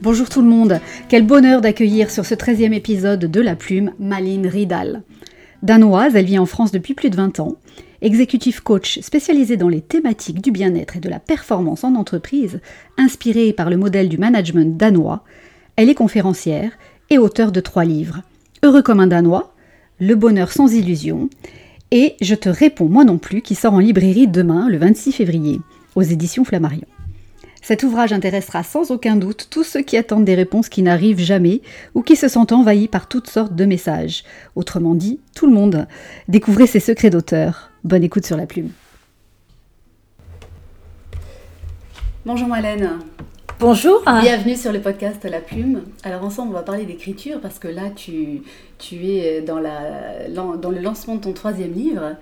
Bonjour tout le monde, quel bonheur d'accueillir sur ce 13e épisode de La Plume Maline Ridal. Danoise, elle vit en France depuis plus de 20 ans. Executive coach spécialisée dans les thématiques du bien-être et de la performance en entreprise, inspirée par le modèle du management danois, elle est conférencière et auteure de trois livres. Heureux comme un Danois, Le bonheur sans illusion et Je te réponds moi non plus qui sort en librairie demain le 26 février aux éditions Flammarion. Cet ouvrage intéressera sans aucun doute tous ceux qui attendent des réponses qui n'arrivent jamais ou qui se sentent envahis par toutes sortes de messages. Autrement dit, tout le monde. Découvrez ses secrets d'auteur. Bonne écoute sur la plume. Bonjour Malène. Bonjour. Bienvenue sur le podcast La Plume. Alors ensemble, on va parler d'écriture parce que là, tu, es dans, la, dans le lancement de ton troisième livre.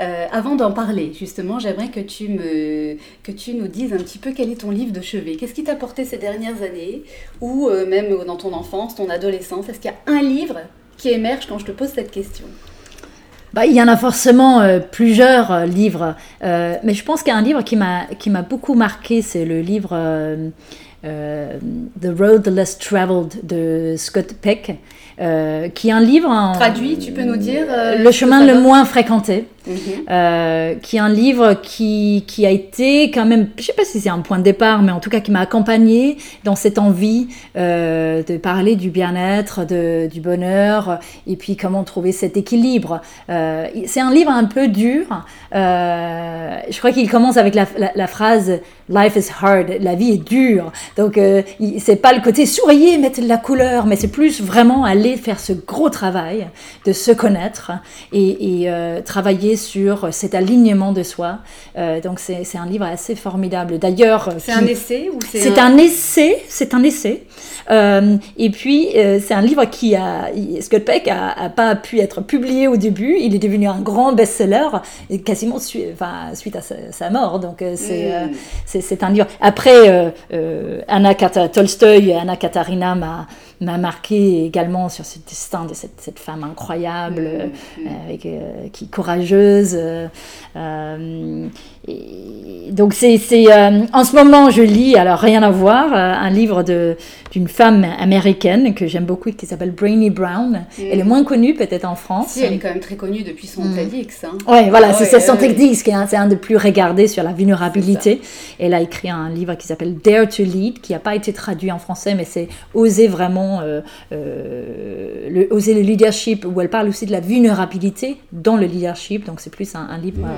Euh, avant d'en parler, justement, j'aimerais que tu, me, que tu nous dises un petit peu quel est ton livre de chevet. Qu'est-ce qui t'a porté ces dernières années, ou euh, même dans ton enfance, ton adolescence Est-ce qu'il y a un livre qui émerge quand je te pose cette question? Bah, il y en a forcément euh, plusieurs livres, mais je pense qu'il y a un livre qui m'a beaucoup marqué, c'est le livre The Road Less Traveled de Scott Peck. qui est un livre en, traduit, tu peux nous dire le chemin le moins fréquenté. Mhm. Euh, qui est un livre qui, qui, a été quand même, je sais pas si c'est un point de départ, mais en tout cas qui m'a accompagné dans cette envie euh, de parler du bien-être, du bonheur, et puis comment trouver cet équilibre. Euh, c'est un livre un peu dur. je crois qu'il commence avec la, la, phrase Life is hard, la vie est dure. Donc c'est pas le côté sourier, mettre de la couleur, mais c'est plus vraiment aller faire ce gros travail de se connaître et travailler sur cet alignement de soi. Euh, donc c'est un livre assez formidable. D'ailleurs, c'est un essai ou c'est un... essai. C'est un essai. Euh, et puis euh, c'est un livre qui a Scott Peck a, pas pu être publié au début. Il est devenu un grand best-seller quasiment enfin, suite à sa, mort. Donc c'est mm. c'est un livre. Après Anna Tolstoy, Anna Katarina m'a m'a marqué également sur ce destin de cette, cette femme incroyable, mm, mm. avec, qui courageuse. Euh, donc c'est, euh, en ce moment je lis, alors rien à voir, euh, un livre de, d'une femme américaine que j'aime beaucoup qui s'appelle Brainy Brown. Elle est moins connue peut-être en France. Si, elle est quand même très connue depuis son mm. TEDx. Hein. Ouais, voilà, c'est son TEDx qui est un, c'est un des plus regardés sur la vulnérabilité. Elle a écrit un livre qui s'appelle Dare to Lead, qui n'a pas été traduit en français, mais c'est oser vraiment, le, oser le leadership, où elle parle aussi de la vulnérabilité dans le leadership. Donc c'est plus un, livre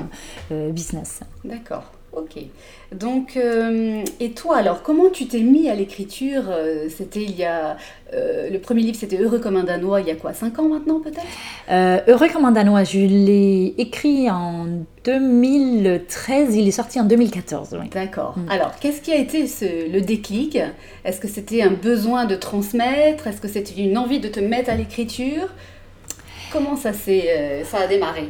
business. D'accord, ok. Donc, euh, et toi alors, comment tu t'es mis à l'écriture euh, C'était il y a. Euh, le premier livre, c'était Heureux comme un Danois, il y a quoi 5 ans maintenant peut-être? Heureux comme un Danois, je l'ai écrit en 2013, il est sorti en 2014. D'accord. Mm. Alors, qu'est-ce qui a été le déclic? Est-ce que c'était un besoin de transmettre? Est-ce que c'était une envie de te mettre à l'écriture? Comment ça, euh, ça a démarré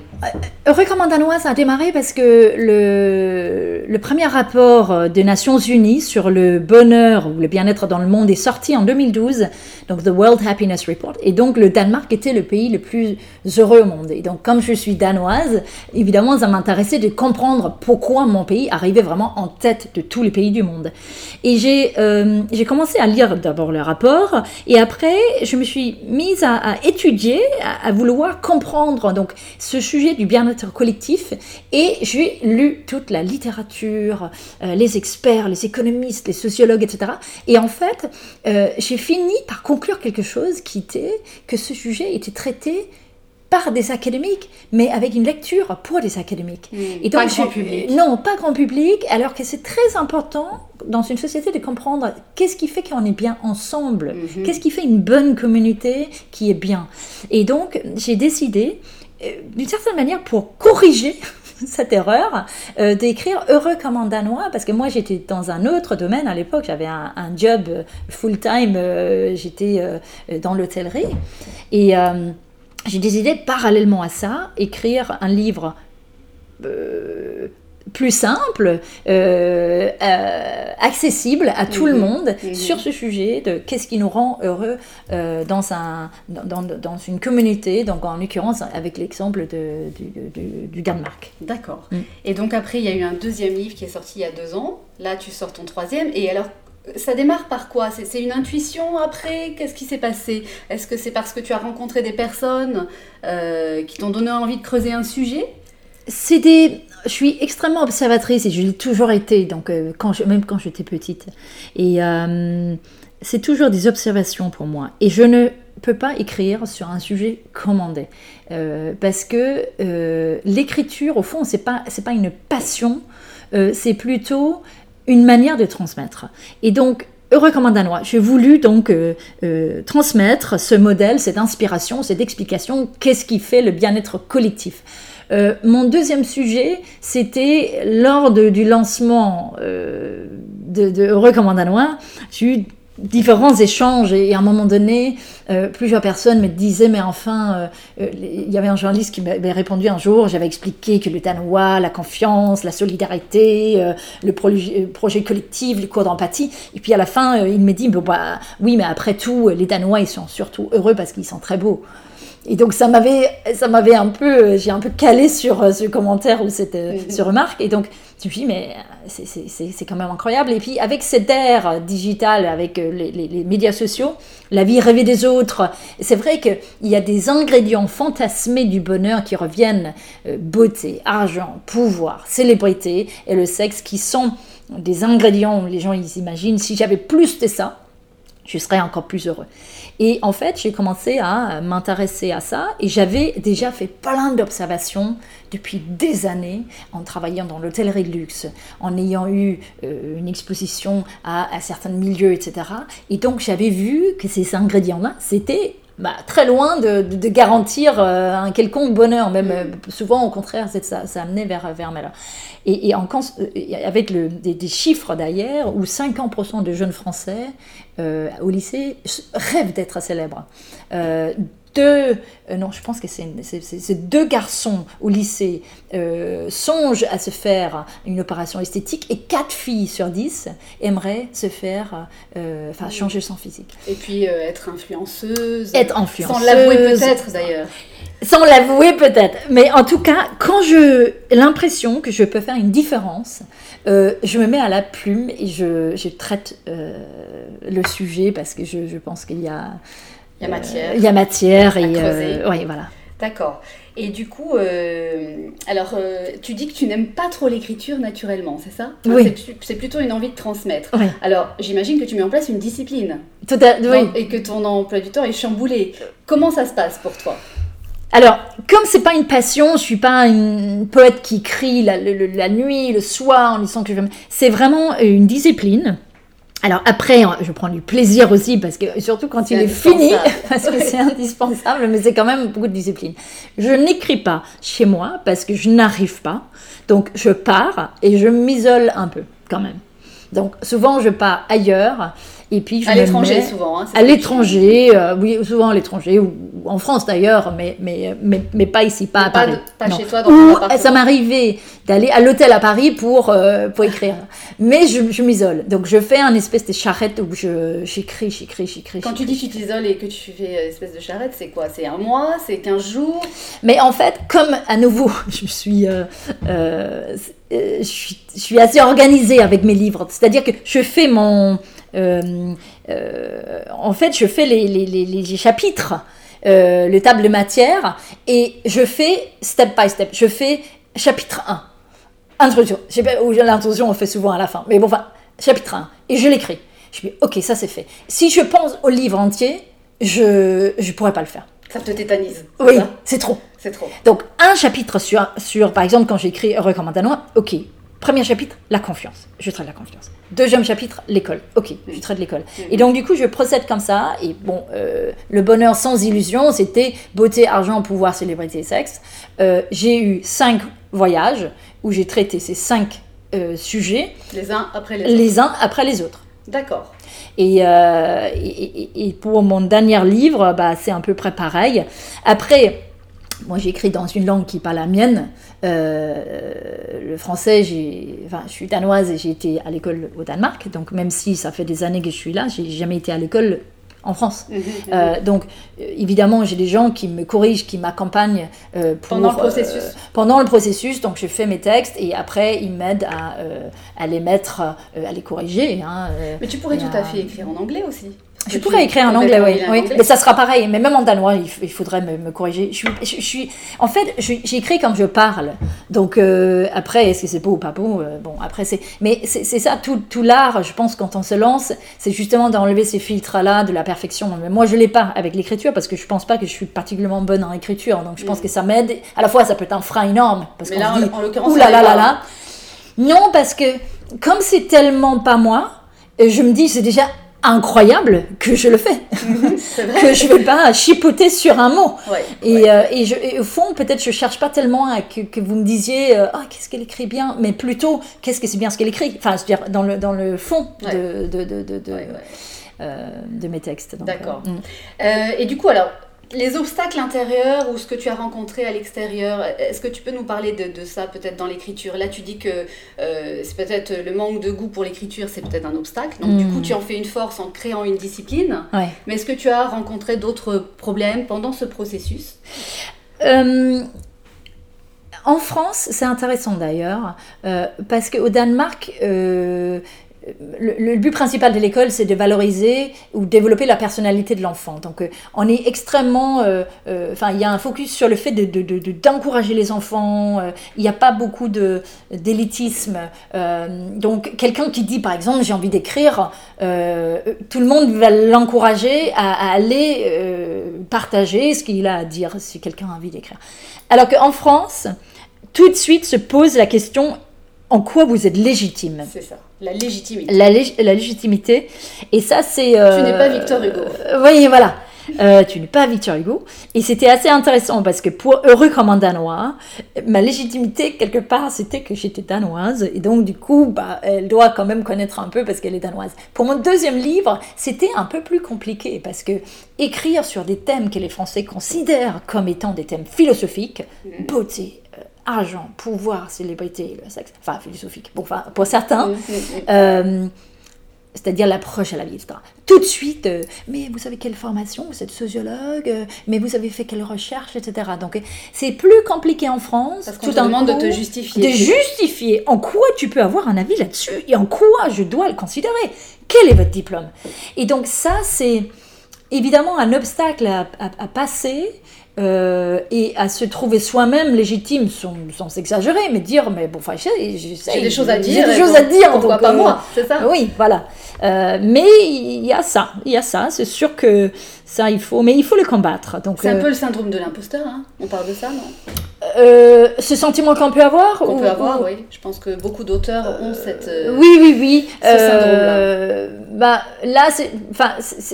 Heureux comme Danois, ça a démarré parce que le, le, premier rapport euh, des Nations Unies sur le bonheur ou le bien-être dans le monde est sorti en 2012, donc The World Happiness Report. Et donc le Danemark était le pays le plus heureux au monde. Et donc comme je suis danoise, évidemment, ça m'intéressait de comprendre pourquoi mon pays arrivait vraiment en tête de tous les pays du monde. Et j'ai euh, commencé à lire d'abord le rapport et après je me suis mise à, étudier, à vouloir comprendre donc ce sujet du bien-être collectif et j'ai lu toute la littérature, euh, les experts, les économistes, les sociologues, etc. Et en fait, euh, j'ai fini par conclure quelque chose qui était que ce sujet était traité par des académiques, mais avec une lecture pour des académiques. Mmh, et donc, pas grand public. Non, pas grand public, alors que c'est très important dans une société de comprendre qu'est-ce qui fait qu'on est bien ensemble, mmh. qu'est-ce qui fait une bonne communauté qui est bien. Et donc, j'ai décidé, euh, d'une certaine manière, pour corriger cette erreur euh, d'écrire heureux comme un danois parce que moi j'étais dans un autre domaine à l'époque j'avais un, job full time euh, j'étais dans l'hôtellerie et j'ai décidé parallèlement à ça, écrire un livre euh, plus simple, euh, euh, accessible à tout le mhm. monde mhm. sur ce sujet de qu'est-ce qui nous rend heureux dans, un, dans, dans, une communauté, donc en l'occurrence avec l'exemple de, du, Danemark. D'accord. Mm. Et donc après, il y a eu un deuxième livre qui est sorti il y a deux ans. Là, tu sors ton troisième. Et alors, ça démarre par quoi? C'est une intuition après? Qu'est-ce qui s'est passé? Est-ce que c'est parce que tu as rencontré des personnes euh, qui t'ont donné envie de creuser un sujet? C'est des... Je suis extrêmement observatrice et je l'ai toujours été, donc euh, quand même quand j'étais petite. Et euh, c'est toujours des observations pour moi. Et je ne peux pas écrire sur un sujet commandé. parce que l'écriture, au fond, c'est pas, c'est pas une passion, c'est plutôt une manière de transmettre. Et donc, Heureux comme Danois, j'ai voulu donc euh, euh, transmettre ce modèle, cette inspiration, cette explication, qu'est-ce qui fait le bien-être collectif. Euh, mon deuxième sujet, c'était lors du lancement de, de, Heureux comme un Danois, j'ai eu différents échanges et à un moment donné, euh, plusieurs personnes me disaient mais enfin, euh, euh, il y avait un journaliste qui m'avait répondu un jour, j'avais expliqué que le danois, la confiance, la solidarité, le projet collectif, les cours d'empathie, et puis à la fin, il me dit bah, oui mais après tout, les danois ils sont surtout heureux parce qu'ils sont très beaux. Et donc ça m'avait, ça m'avait un peu, j'ai un peu calé sur ce commentaire ou cette, mm-hmm. remarque. Et donc je me suis dit, mais c'est quand même incroyable. Et puis avec cette ère digitale, avec euh, les, médias sociaux, la vie rêvée des autres, c'est vrai qu'il y a des ingrédients fantasmés du bonheur qui reviennent, euh, beauté, argent, pouvoir, célébrité et le sexe, qui sont des ingrédients, les gens ils imaginent, si j'avais plus de ça, je serais encore plus heureux. Et en fait, j'ai commencé à m'intéresser à ça et j'avais déjà fait plein d'observations depuis des années en travaillant dans l'hôtellerie de luxe, en ayant eu euh, une exposition à, à certains milieux, etc. Et donc j'avais vu que ces ingrédients-là, c'était bah, très loin de, de, garantir euh, un quelconque bonheur, même mm. euh, souvent au contraire, ça, ça amenait vers, vers malheur. Et, et en, avec le, des, des, chiffres d'ailleurs, où 50% de jeunes Français au lycée rêvent d'être célèbres deux, euh, non, je pense que c'est deux garçons au lycée euh, songent à se faire une opération esthétique et quatre filles sur dix aimeraient se faire, euh, enfin, changer son physique. Et puis être influenceuse. Être influenceuse. Sans l'avouer peut-être d'ailleurs. Sans l'avouer peut-être. Mais en tout cas, quand je l'impression que je peux faire une différence, je me mets à la plume et je, je traite le sujet parce que je, je pense qu'il y a il y a matière. Il y a matière et euh, oui, voilà. D'accord. Et du coup, euh, alors euh, tu dis que tu n'aimes pas trop l'écriture naturellement, c'est ça? Oui. C'est plutôt une envie de transmettre. Alors j'imagine que tu mets en place une discipline. Tout à, oui. Et que ton emploi du temps est chamboulé. Comment ça se passe pour toi? Alors, comme c'est pas une passion, je suis pas une poète qui crie la, la nuit, le soir en disant que je C'est vraiment une discipline. Alors après, je prends du plaisir aussi parce que surtout quand il est fini, parce que c'est indispensable, mais c'est quand même beaucoup de discipline. Je n'écris pas chez moi parce que je n'arrive pas, donc je pars et je m'isole un peu quand même. Donc souvent je pars ailleurs et puis à l'étranger souvent. Hein, à l'étranger, euh, oui, souvent à l'étranger ou, en France d'ailleurs, mais, mais, mais, mais, pas ici, pas à Paris. pas chez toi dans ou, Ça m'arrivait d'aller à l'hôtel à Paris pour, euh, pour écrire. mais je, je m'isole. Donc je fais un espèce de charrette où j'écris, j'écris, j'écris. Quand tu dis que tu t'isoles et que tu fais une espèce de charrette, c'est quoi? C'est un mois? C'est 15 jours? Mais en fait, comme à nouveau, je suis. Euh, je suis, je suis assez organisée avec mes livres. C'est-à-dire que je fais mon, euh, euh, en fait, je fais les, les, les, chapitres, euh, le table de matière, et je fais step by step. Je fais chapitre 1, introduction. L'introduction, on fait souvent à la fin. Mais bon, enfin, chapitre 1, et je l'écris. Je dis, ok, ça c'est fait. Si je pense au livre entier, je ne pourrais pas le faire. Ça te tétanise. Oui, c'est trop. C'est trop. Donc, un chapitre sur, sur par exemple, quand j'écris Recommandanois, ok, Premier chapitre, la confiance. Je traite la confiance. Deuxième chapitre, l'école. Ok, je traite l'école. Et donc, du coup, je procède comme ça. Et bon, euh, le bonheur sans illusion, c'était beauté, argent, pouvoir, célébrité, sexe. Euh, j'ai eu cinq voyages où j'ai traité ces cinq euh, sujets. Les uns après les autres. Les uns après les autres. D'accord. Et, et, et, pour mon dernier livre, bah, c'est un peu près pareil. Après, moi j'écris dans une langue qui n'est pas la mienne. Euh, le français, enfin, je suis danoise et j'ai été à l'école au Danemark, donc même si ça fait des années que je suis là, j'ai jamais été à l'école en France. Mhm, mhm. donc, évidemment, j'ai des gens qui me corrigent, qui m'accompagnent pendant le processus. pendant le processus, donc je fais mes textes et après ils m'aident à, à les mettre, à les corriger. Hein, Mais tu pourrais tout à fait écrire en anglais aussi. Je pourrais écrire en anglais, oui. oui. Mais ça sera pareil. Mais même en danois, il, faudrait me, corriger. Je suis, je, suis, en fait, j'écris comme je parle. Donc euh, après, est-ce que c'est beau ou pas beau euh, Bon, après c'est. Mais c'est ça tout, tout l'art. Je pense quand on se lance, c'est justement d'enlever ces filtres-là de la perfection. Mais moi, je l'ai pas avec l'écriture parce que je pense pas que je suis particulièrement bonne en écriture. Donc je pense mm. que ça m'aide. À la fois, ça peut être un frein énorme parce qu'on dit, en, l'occurrence, là là là là. Non, parce que comme c'est tellement pas moi, je me dis c'est déjà incroyable que je le fais, que je ne vais pas chipoter sur un mot. et, euh, et, je, au fond, peut-être je cherche pas tellement à que, que vous me disiez euh, ah qu'est-ce qu'elle écrit bien, mais plutôt qu'est-ce que c'est bien ce qu'elle écrit? Enfin, je veux dire dans le dans le fond de de, de, de, euh, de mes textes. D'accord. Mm. et du coup, alors les obstacles intérieurs ou ce que tu as rencontré à l'extérieur, est-ce que tu peux nous parler de, ça peut-être dans l'écriture? Là, tu dis que euh, c'est peut-être le manque de goût pour l'écriture, c'est peut-être un obstacle. Donc, du coup, hmm. tu en fais une force en créant une discipline. Mais est-ce que tu as rencontré d'autres problèmes pendant ce processus? Euh, En France, c'est intéressant d'ailleurs, euh, parce qu'au Danemark, le, but principal de l'école, c'est de valoriser ou développer la personnalité de l'enfant. Donc, euh, on est extrêmement. Euh, euh, enfin, il y a un focus sur le fait d'encourager de, les enfants. il n'y a pas beaucoup d'élitisme. donc, quelqu'un qui dit, par exemple, j'ai envie d'écrire, tout le monde va l'encourager à, à, aller partager ce qu'il a à dire si quelqu'un a envie d'écrire. Alors qu'en France, tout de suite se pose la question en quoi vous êtes légitime. C'est ça, la légitimité. La, la légitimité. Et ça, c'est. Euh, tu n'es pas Victor Hugo. Euh, oui, voilà. Euh, tu n'es pas Victor Hugo. Et c'était assez intéressant parce que pour Heureux comme un Danois, ma légitimité, quelque part, c'était que j'étais danoise. Et donc, du coup, bah, elle doit quand même connaître un peu parce qu'elle est danoise. Pour mon deuxième livre, c'était un peu plus compliqué parce que écrire sur des thèmes que les Français considèrent comme étant des thèmes philosophiques, mm. beauté, argent, pouvoir, célébrité, le sexe, enfin philosophique, bon, enfin, pour certains, mm, mm, mm. Euh, c'est-à-dire l'approche à la vie, etc. Tout de suite, euh, mais vous savez quelle formation, vous êtes sociologue, euh, mais vous avez fait quelle recherche, etc. Donc c'est plus compliqué en France. Parce qu'on te demande de te justifier. De justifier en quoi tu peux avoir un avis là-dessus et en quoi je dois le considérer. Quel est votre diplôme? Et donc ça, c'est évidemment un obstacle à, à passer euh, et à se trouver soi-même légitime sans, sans s'exagérer, mais dire, mais bon, enfin, j'ai des choses à dire. J'ai des choses à dire. Pourquoi pas euh, moi C'est ça Oui, voilà. Euh, mais il y a ça, il y a ça. C'est sûr que ça, il faut, mais il faut le combattre. Donc c'est un peu le syndrome de l'imposteur. Hein On parle de ça, non? Ce sentiment qu'on peut avoir Qu'on peut avoir, oui. Je pense que beaucoup d'auteurs ont cette. oui, oui, oui. Ce syndrome-là. Bah, là, enfin,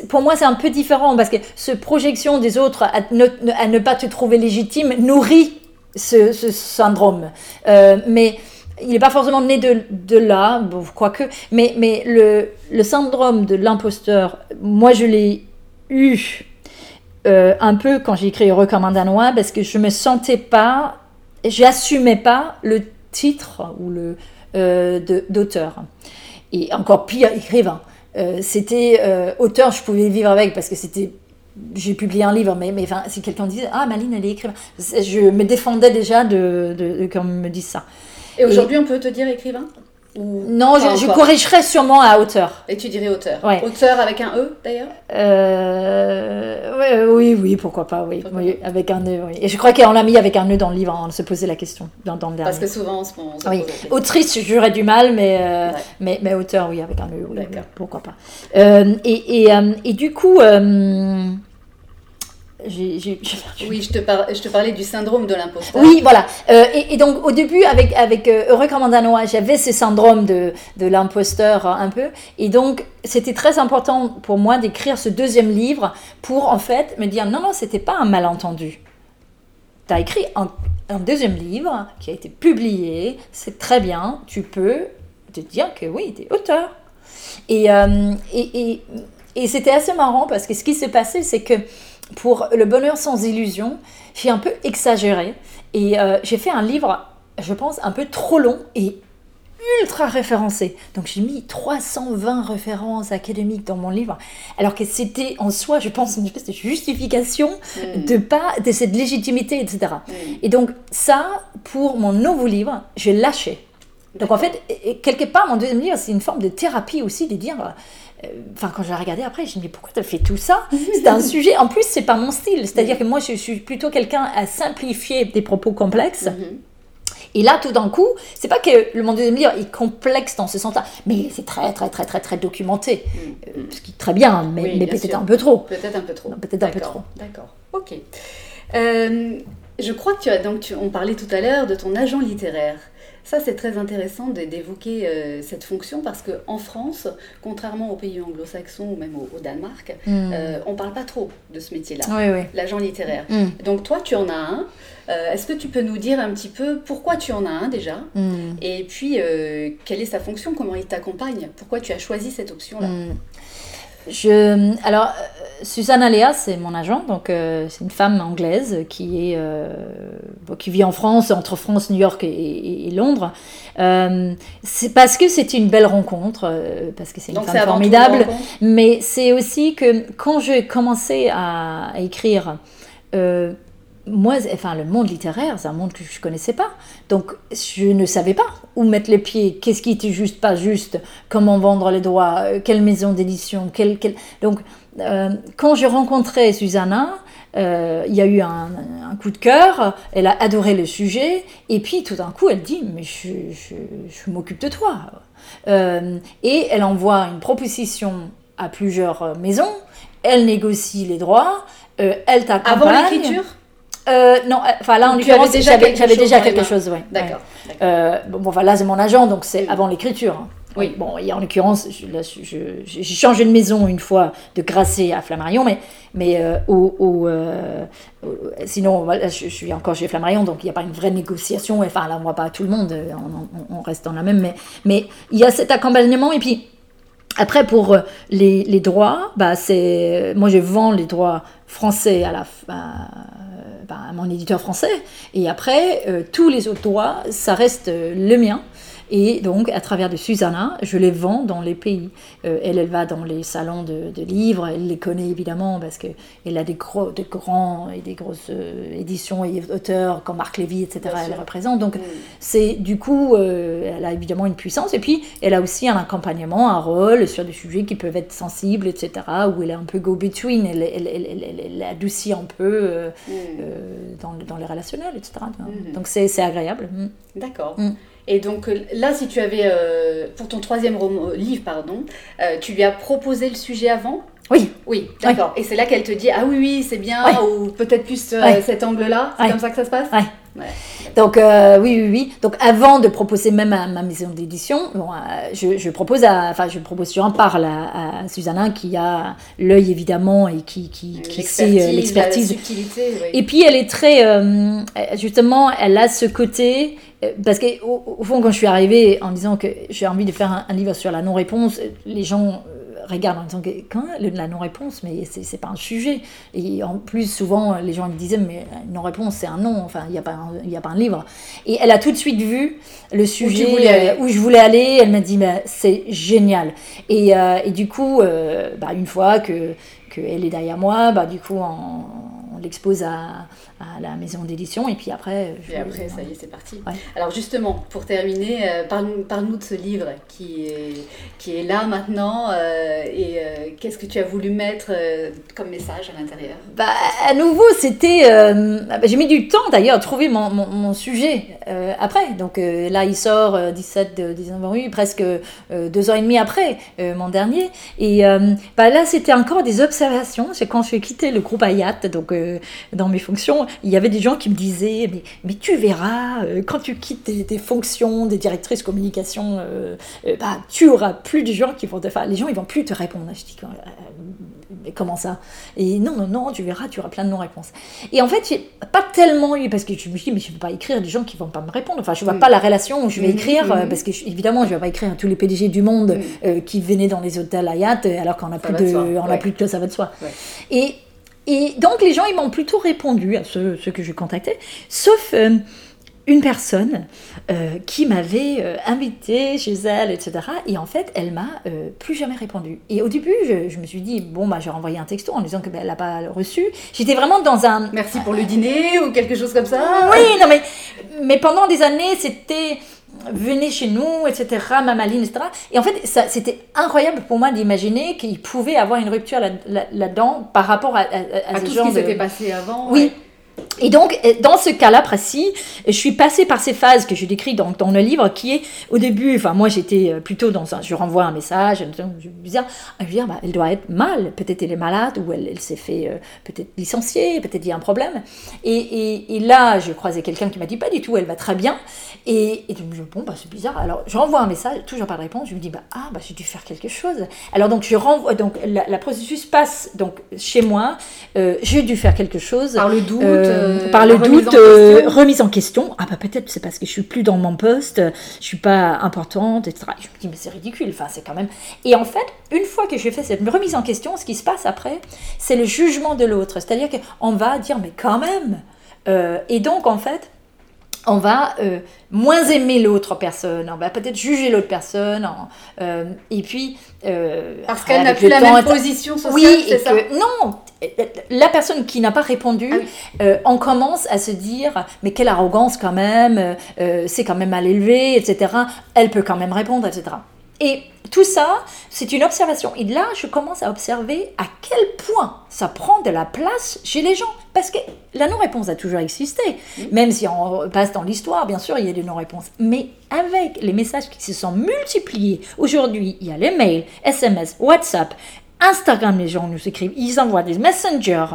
pour moi, c'est un peu différent parce que ce projection des autres à ne, à ne pas te trouver légitime nourrit ce, syndrome. Euh, mais il n'est pas forcément né de, de là, bon, quoique, mais, mais le, le syndrome de l'imposteur, moi je l'ai eu euh, un peu quand j'ai écrit Heureux comme un Danois, parce que je me sentais pas, j'assumais pas le titre ou le euh, d'auteur. Et encore pire, écrivain. c'était auteur, je pouvais vivre avec parce que c'était j'ai publié un livre, mais, mais si quelqu'un disait Ah, Maline, elle est écrivain, je me défendais déjà de, de, qu'on me dise ça. Et aujourd'hui, on peut te dire écrivain? Non, je, corrigerais sûrement à hauteur. Et tu dirais auteur Auteur avec un E d'ailleurs euh, Oui, oui, pourquoi pas, oui. avec un E, oui. Et je crois qu'on l'a mis avec un E dans le livre, on se posait la question dans, dans le dernier. Parce que souvent, on se, on oui. Autrice, j'aurais du mal, mais, euh, mais, mais auteur, oui, avec un E, oui, pourquoi pas. Euh, et, et, et, du coup oui, je te, je te parlais du syndrome de l'imposteur. Oui, voilà. Euh, et, donc, au début, avec, avec euh, Heureux Commandanois, j'avais ce syndrome de, de l'imposteur un peu. Et donc, c'était très important pour moi d'écrire ce deuxième livre pour, en fait, me dire non, non, c'était pas un malentendu. Tu as écrit un, un, deuxième livre qui a été publié, c'est très bien, tu peux te dire que oui, tu es auteur. Et, euh, et, et, et c'était assez marrant parce que ce qui s'est passé, c'est que pour Le bonheur sans illusion, j'ai un peu exagéré et euh, j'ai fait un livre, je pense, un peu trop long et ultra référencé. Donc j'ai mis 320 références académiques dans mon livre, alors que c'était en soi, je pense, une espèce de justification mm. de pas de cette légitimité, etc. Mm. Et donc ça, pour mon nouveau livre, je lâchais. Donc en fait, quelque part, mon deuxième livre, c'est une forme de thérapie aussi, de dire, euh, enfin quand je l'ai regardé après, je me dis pourquoi tu as fait tout ça C'est un sujet, en plus c'est pas mon style, c'est-à-dire que moi je suis plutôt quelqu'un à simplifier des propos complexes. Mm-hmm. Et là, tout d'un coup, c'est pas que le monde deuxième livre est complexe dans ce sens-là, mais c'est très, très, très, très, très documenté. Mm, mm. Ce qui est très bien, mais, mais peut-être un peu trop. Peut-être un peu trop. Peut-être un peu trop. D'accord. Ok. Euh, je crois que tu as donc, tu, on parlait tout à l'heure de ton agent littéraire. Ça, c'est très intéressant d'évoquer euh, cette fonction parce qu'en France, contrairement aux pays anglo-saxons ou même au, Danemark, mm. euh, on ne parle pas trop de ce métier-là, oui, oui. l'agent littéraire. Donc toi, tu en as un. Euh, est-ce que tu peux nous dire un petit peu pourquoi tu en as un déjà? Hmm. Et puis, quelle est sa fonction? Comment il t'accompagne? Pourquoi tu as choisi cette option-là? Hmm. Je, alors, Suzanne Aléa, c'est mon agent, donc c'est une femme anglaise qui, est, qui vit en France, entre France, New York et, Londres. c'est parce que c'était une belle rencontre, parce que c'est une femme formidable, mais c'est aussi que quand j'ai commencé à, à écrire, moi, enfin, le monde littéraire, c'est un monde que je ne connaissais pas. Donc, je ne savais pas où mettre les pieds, qu'est-ce qui était juste, pas juste, comment vendre les droits, euh, quelle maison d'édition, quel, Donc, euh, quand j'ai rencontré Susanna, euh, il y a eu un, coup de cœur, elle a adoré le sujet, et puis tout d'un coup, elle dit, mais je, je, m'occupe de toi. et elle envoie une proposition à plusieurs maisons, elle négocie les droits, elle t'accompagne. Avant l'écriture? Euh, non, euh, enfin là en l'occurrence j'avais déjà quelque chose, ouais. D'accord. Euh, bon, enfin là c'est mon agent donc c'est avant l'écriture. Oui. Bon, en l'occurrence, j'ai changé de maison une fois de Grasset à Flammarion, mais, mais au, sinon, je, suis encore chez Flammarion, donc il n'y a pas une vraie négociation. Enfin, là, on ne voit pas tout le monde, on, reste dans la même, mais, mais il y a cet accompagnement, et puis après, pour les, droits, bah, c'est moi je vends les droits français à la, bah, à mon éditeur français. Et après, euh, tous les autres droits, ça reste euh, le mien. Et donc, à travers de Susanna, je les vends dans les pays. Euh, elle, elle va dans les salons de, livres, elle les connaît évidemment parce qu'elle a des, gros, des grands et des grosses euh, éditions et auteurs comme Marc Lévy, etc. elle représente. Donc, mm. c'est du coup, euh, elle a évidemment une puissance. Et puis, elle a aussi un accompagnement, un rôle sur des sujets qui peuvent être sensibles, etc. Où elle est un peu go-between, elle, elle, elle, adoucit un peu mm. dans, dans, les relationnels, etc. Mm-hmm. Donc, c'est agréable. Mm. D'accord. Et donc euh, là, si tu avais, euh, pour ton troisième euh, livre, pardon, tu lui as proposé le sujet avant? Oui. Oui, d'accord. Et c'est là qu'elle te dit, ah oui, oui, c'est bien, ou peut-être plus cet angle-là, c'est comme ça que ça se passe? Donc euh, oui, oui, oui. Donc avant de proposer même à ma maison d'édition, bon, euh, je, propose à, enfin je propose sur un parle à, à Susanna qui a l'œil évidemment et qui, qui, qui sait l'expertise. Et puis elle est très, euh, justement, elle a ce côté parce qu'au au fond, quand je suis arrivée en disant que j'ai envie de faire un, un livre sur la non-réponse, les gens regarde en disant que quand la non-réponse, mais c'est pas un sujet. Et en plus, souvent, les gens me disaient, mais non-réponse, c'est un non, enfin, il n'y a, pas un, a pas un livre. Et elle a tout de suite vu le sujet où, je voulais aller. Elle m'a dit, bah, c'est génial. Et, euh, et, du coup, euh, bah, une fois que qu'elle est derrière moi, bah, du coup, on, on l'expose à, à la maison d'édition. Et puis après. Je, et après, ça y est, c'est parti. Alors justement, pour terminer, euh, parle-nous parle de ce livre qui est, qui est là maintenant euh, et euh, qu'est-ce que tu as voulu mettre comme message à l'intérieur? Bah, À nouveau, c'était. J'ai mis du temps d'ailleurs à trouver mon, mon, sujet après. Donc là, il sort 17 de 19 rue, presque deux ans et demi après mon dernier. Et bah, là, c'était encore des observations. C'est quand je suis quitté le groupe Ayat, donc dans mes fonctions, il y avait des gens qui me disaient Mais, mais tu verras, euh, quand tu quittes tes, fonctions des directrices communication, euh, euh, bah, tu auras plus de gens qui vont te. faire les gens, ils vont plus te répondre. Je dis Mais comment ça? Et non, non, non, tu verras, tu auras plein de non-réponses. Et en fait, j'ai pas tellement eu, parce que je me dis Mais je ne peux pas écrire des gens qui vont pas me répondre. Enfin, je vois mm. pas la relation où je vais mm. écrire, mm. parce que évidemment, je vais pas écrire à tous les PDG du monde qui venaient dans les hôtels Hayat alors qu'on n'a plus, de, on a plus de ça va de soi. Et et donc les gens, ils m'ont plutôt répondu à ceux, que je contactais, sauf euh, une personne euh, qui m'avait euh, invité chez elle, etc. Et en fait, elle m'a euh, plus jamais répondu. Et au début, je, me suis dit, bon, bah, j'ai renvoyé un texto en disant qu'elle ben, n'a pas reçu. J'étais vraiment dans un... Merci pour le dîner ou quelque chose comme ça. Oui, non, mais, mais pendant des années, c'était venez chez nous, etc., mamaline, etc. Et en fait, c'était incroyable pour moi d'imaginer qu'il pouvait avoir une rupture là-dedans par rapport à, à, tout ce qui s'était passé avant. Oui. Et donc, dans ce cas-là précis, je suis passée par ces phases que je décris dans, dans le livre, qui est au début, enfin moi j'étais euh, plutôt dans un, je renvoie un message, je me dis, je dire, bah, elle doit être mal, peut-être elle est malade, ou elle, elle s'est fait euh, peut-être licencier, peut-être il y a un problème. Et, et, et là, je croisais quelqu'un qui m'a dit, pas du tout, elle va très bien. Et, et je me dis, bon, bah, c'est bizarre. Alors, je renvoie un message, toujours pas de réponse, je me dis, bah, ah, bah, j'ai dû faire quelque chose. Alors, donc, je renvoie, donc, la, processus passe donc, chez moi, euh, j'ai dû faire quelque chose. Par le doute euh, par le doute, euh, remise en question. Ah bah peut-être c'est parce que je suis plus dans mon poste, je suis pas importante, etc. je me dis mais c'est ridicule, enfin c'est quand même. Et en fait, une fois que j'ai fait cette remise en question, ce qui se passe après, c'est le jugement de l'autre. C'est-à-dire qu'on va dire mais quand même. Euh, et donc en fait, on va moins aimer l'autre personne, on va peut-être juger l'autre personne, et puis... Parce qu'elle n'a plus la même position sociale, oui, c'est ça Non, la personne qui n'a pas répondu, ah euh, on commence à se dire, mais quelle arrogance quand même, euh, c'est quand même mal élevé, etc. Elle peut quand même répondre, etc. Et tout ça, c'est une observation. Et là, je commence à observer à quel point ça prend de la place chez les gens. Parce que la non-réponse a toujours existé. Même si on passe dans l'histoire, bien sûr, il y a des non-réponses. Mais avec les messages qui se sont multipliés, aujourd'hui, il y a les mails, SMS, WhatsApp, Instagram, les gens nous écrivent, ils envoient des messengers.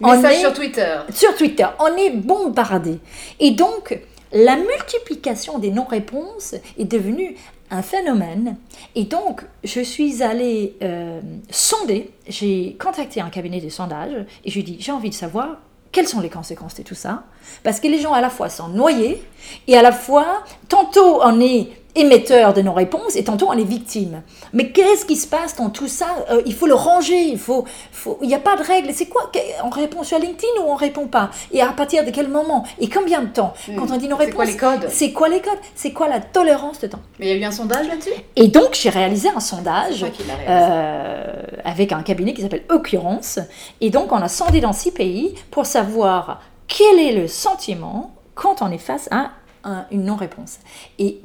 Messages sur Twitter. Sur Twitter, on est bombardé. Et donc, la multiplication des non-réponses est devenue un phénomène. Et donc, je suis allée euh, sonder, j'ai contacté un cabinet de sondage et je lui ai dit, j'ai envie de savoir quelles sont les conséquences de tout ça Parce que les gens à la fois sont noyés et à la fois, tantôt on est émetteur de nos réponses et tantôt on est victime. Mais qu'est-ce qui se passe dans tout ça? Euh, Il faut le ranger, il faut, faut il n'y a pas de règle. C'est quoi On répond sur LinkedIn ou on répond pas? Et à partir de quel moment? Et combien de temps? Hmm. Quand on dit nos réponses, c'est quoi les codes? C'est quoi les codes? C'est quoi la tolérance de temps? Mais il y a eu un sondage là-dessus? Et donc j'ai réalisé un sondage euh, avec un cabinet qui s'appelle Occurrence. Et donc on a sondé dans six pays pour savoir quel est le sentiment quand on est face à une non-réponse. Et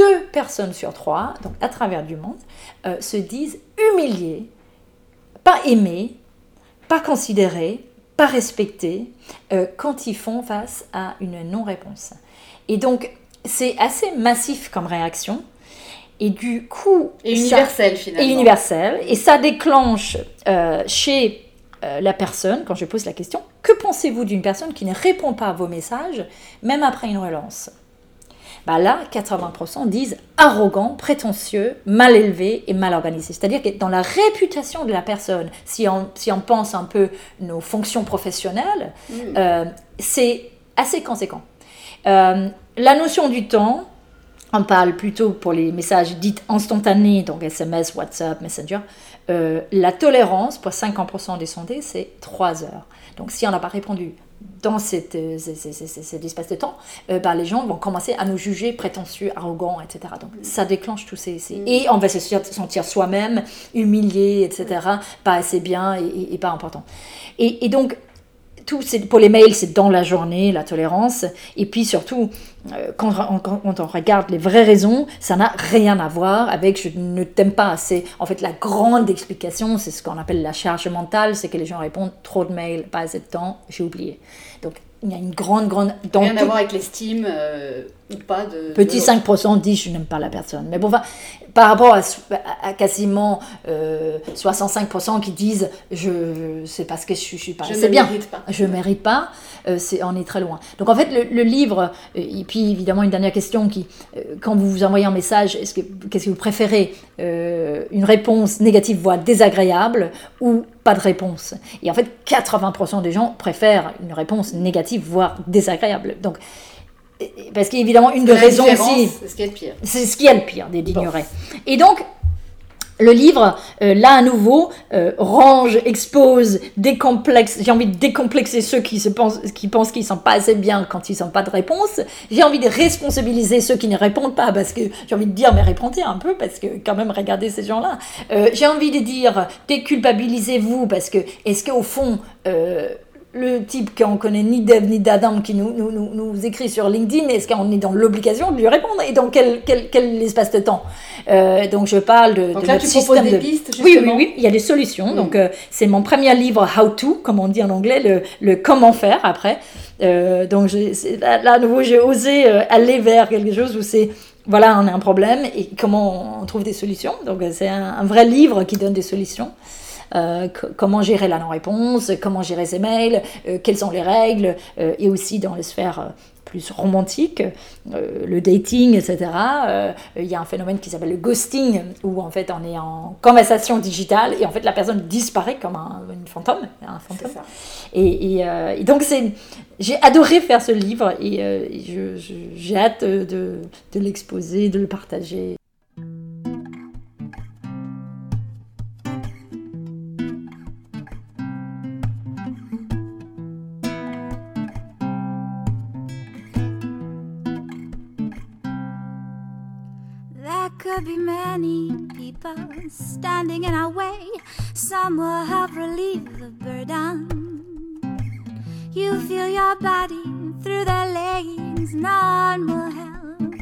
deux personnes sur trois, donc à travers du monde, euh, se disent humiliées, pas aimées, pas considérées, pas respectées euh, quand ils font face à une non-réponse. Et donc, c'est assez massif comme réaction. Et du coup... Et universel finalement. Et universel. Et ça déclenche euh, chez la personne, quand je pose la question, que pensez-vous d'une personne qui ne répond pas à vos messages, même après une relance? Bah là, 80% disent arrogant, prétentieux, mal élevé et mal organisé. C'est-à-dire que dans la réputation de la personne, si on, si on pense un peu nos fonctions professionnelles, mm. euh, c'est assez conséquent. Euh, la notion du temps, on parle plutôt pour les messages dits instantanés, donc SMS, WhatsApp, Messenger. Euh, la tolérance pour 50% des sondés, c'est 3 heures. Donc si on n'a pas répondu dans euh, cet espace de temps, euh, bah, les gens vont commencer à nous juger prétentieux, arrogants, etc. Donc ça déclenche tous ces... Mm. Et on va se sentir soi-même humilié, etc. Pas assez bien et, pas important. Et, et donc tout, pour les mails, c'est dans la journée, la tolérance. Et puis surtout, euh, quand, on, regarde les vraies raisons, ça n'a rien à voir avec je ne t'aime pas assez. En fait, la grande explication, c'est ce qu'on appelle la charge mentale, c'est que les gens répondent trop de mails, pas assez de temps, j'ai oublié. Donc, il y a une grande, grande... Rien à voir avec l'estime euh, ou pas de... Petit 5% disent je n'aime pas la personne. Mais bon, enfin, par rapport à, quasiment 65% euh, qui disent je c'est parce que je, je suis pas je bien. pas. je mérite pas euh, c'est on est très loin. Donc en fait le, livre euh, et puis évidemment une dernière question qui quand vous vous envoyez un message est-ce que qu'est-ce que vous préférez une réponse négative voire désagréable ou pas de réponse? Et en fait 80% des gens préfèrent une réponse négative voire désagréable. Donc parce qu'évidemment, une des raisons aussi. C'est ce qui est le pire. C'est ce qui est le pire d'ignorer. Et donc, le livre, euh, là à nouveau, euh, range, expose, décomplexe. J'ai envie de décomplexer ceux qui, se pensent, qui pensent qu'ils ne sont pas assez bien quand ils n'ont pas de réponse. J'ai envie de responsabiliser ceux qui ne répondent pas parce que j'ai envie de dire, mais répondez un peu parce que quand même, regardez ces gens-là. Euh, j'ai envie de dire, déculpabilisez-vous parce que est-ce qu'au fond, le type qu'on connaît ni d'Eve ni d'Adam qui nous, nous, nous, écrit sur LinkedIn, est-ce qu'on est dans l'obligation de lui répondre Et dans quel, quel, quel espace de temps euh, Donc je parle de, donc là, tu proposes des pistes, justement. Oui, oui, oui, il y a des solutions. Donc euh, c'est mon premier livre, How To, comme on dit en anglais, le, le comment faire après. Euh, donc là, là, à nouveau, j'ai osé aller vers quelque chose où c'est voilà, on a un problème et comment on trouve des solutions. Donc c'est un, un vrai livre qui donne des solutions. Euh, comment gérer la non-réponse, comment gérer ses mails, euh, quelles sont les règles, euh, et aussi dans les sphères plus romantiques, le dating, etc. Il y a un phénomène qui s'appelle le ghosting, où en fait on est en conversation digitale et en fait la personne disparaît comme un, une fantôme. Un fantôme. Et, donc c'est, j'ai adoré faire ce livre et, j'ai hâte de, de l'exposer, de le partager. Could be many people standing in our way. Some will help relieve the burden. You feel your body through their leggings, none will help.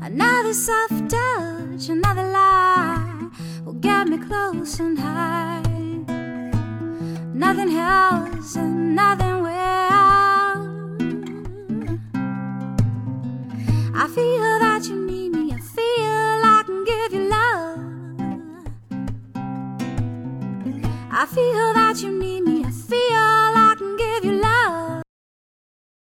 Another soft touch, another lie will get me close and high. Nothing helps and nothing will. I feel feel that you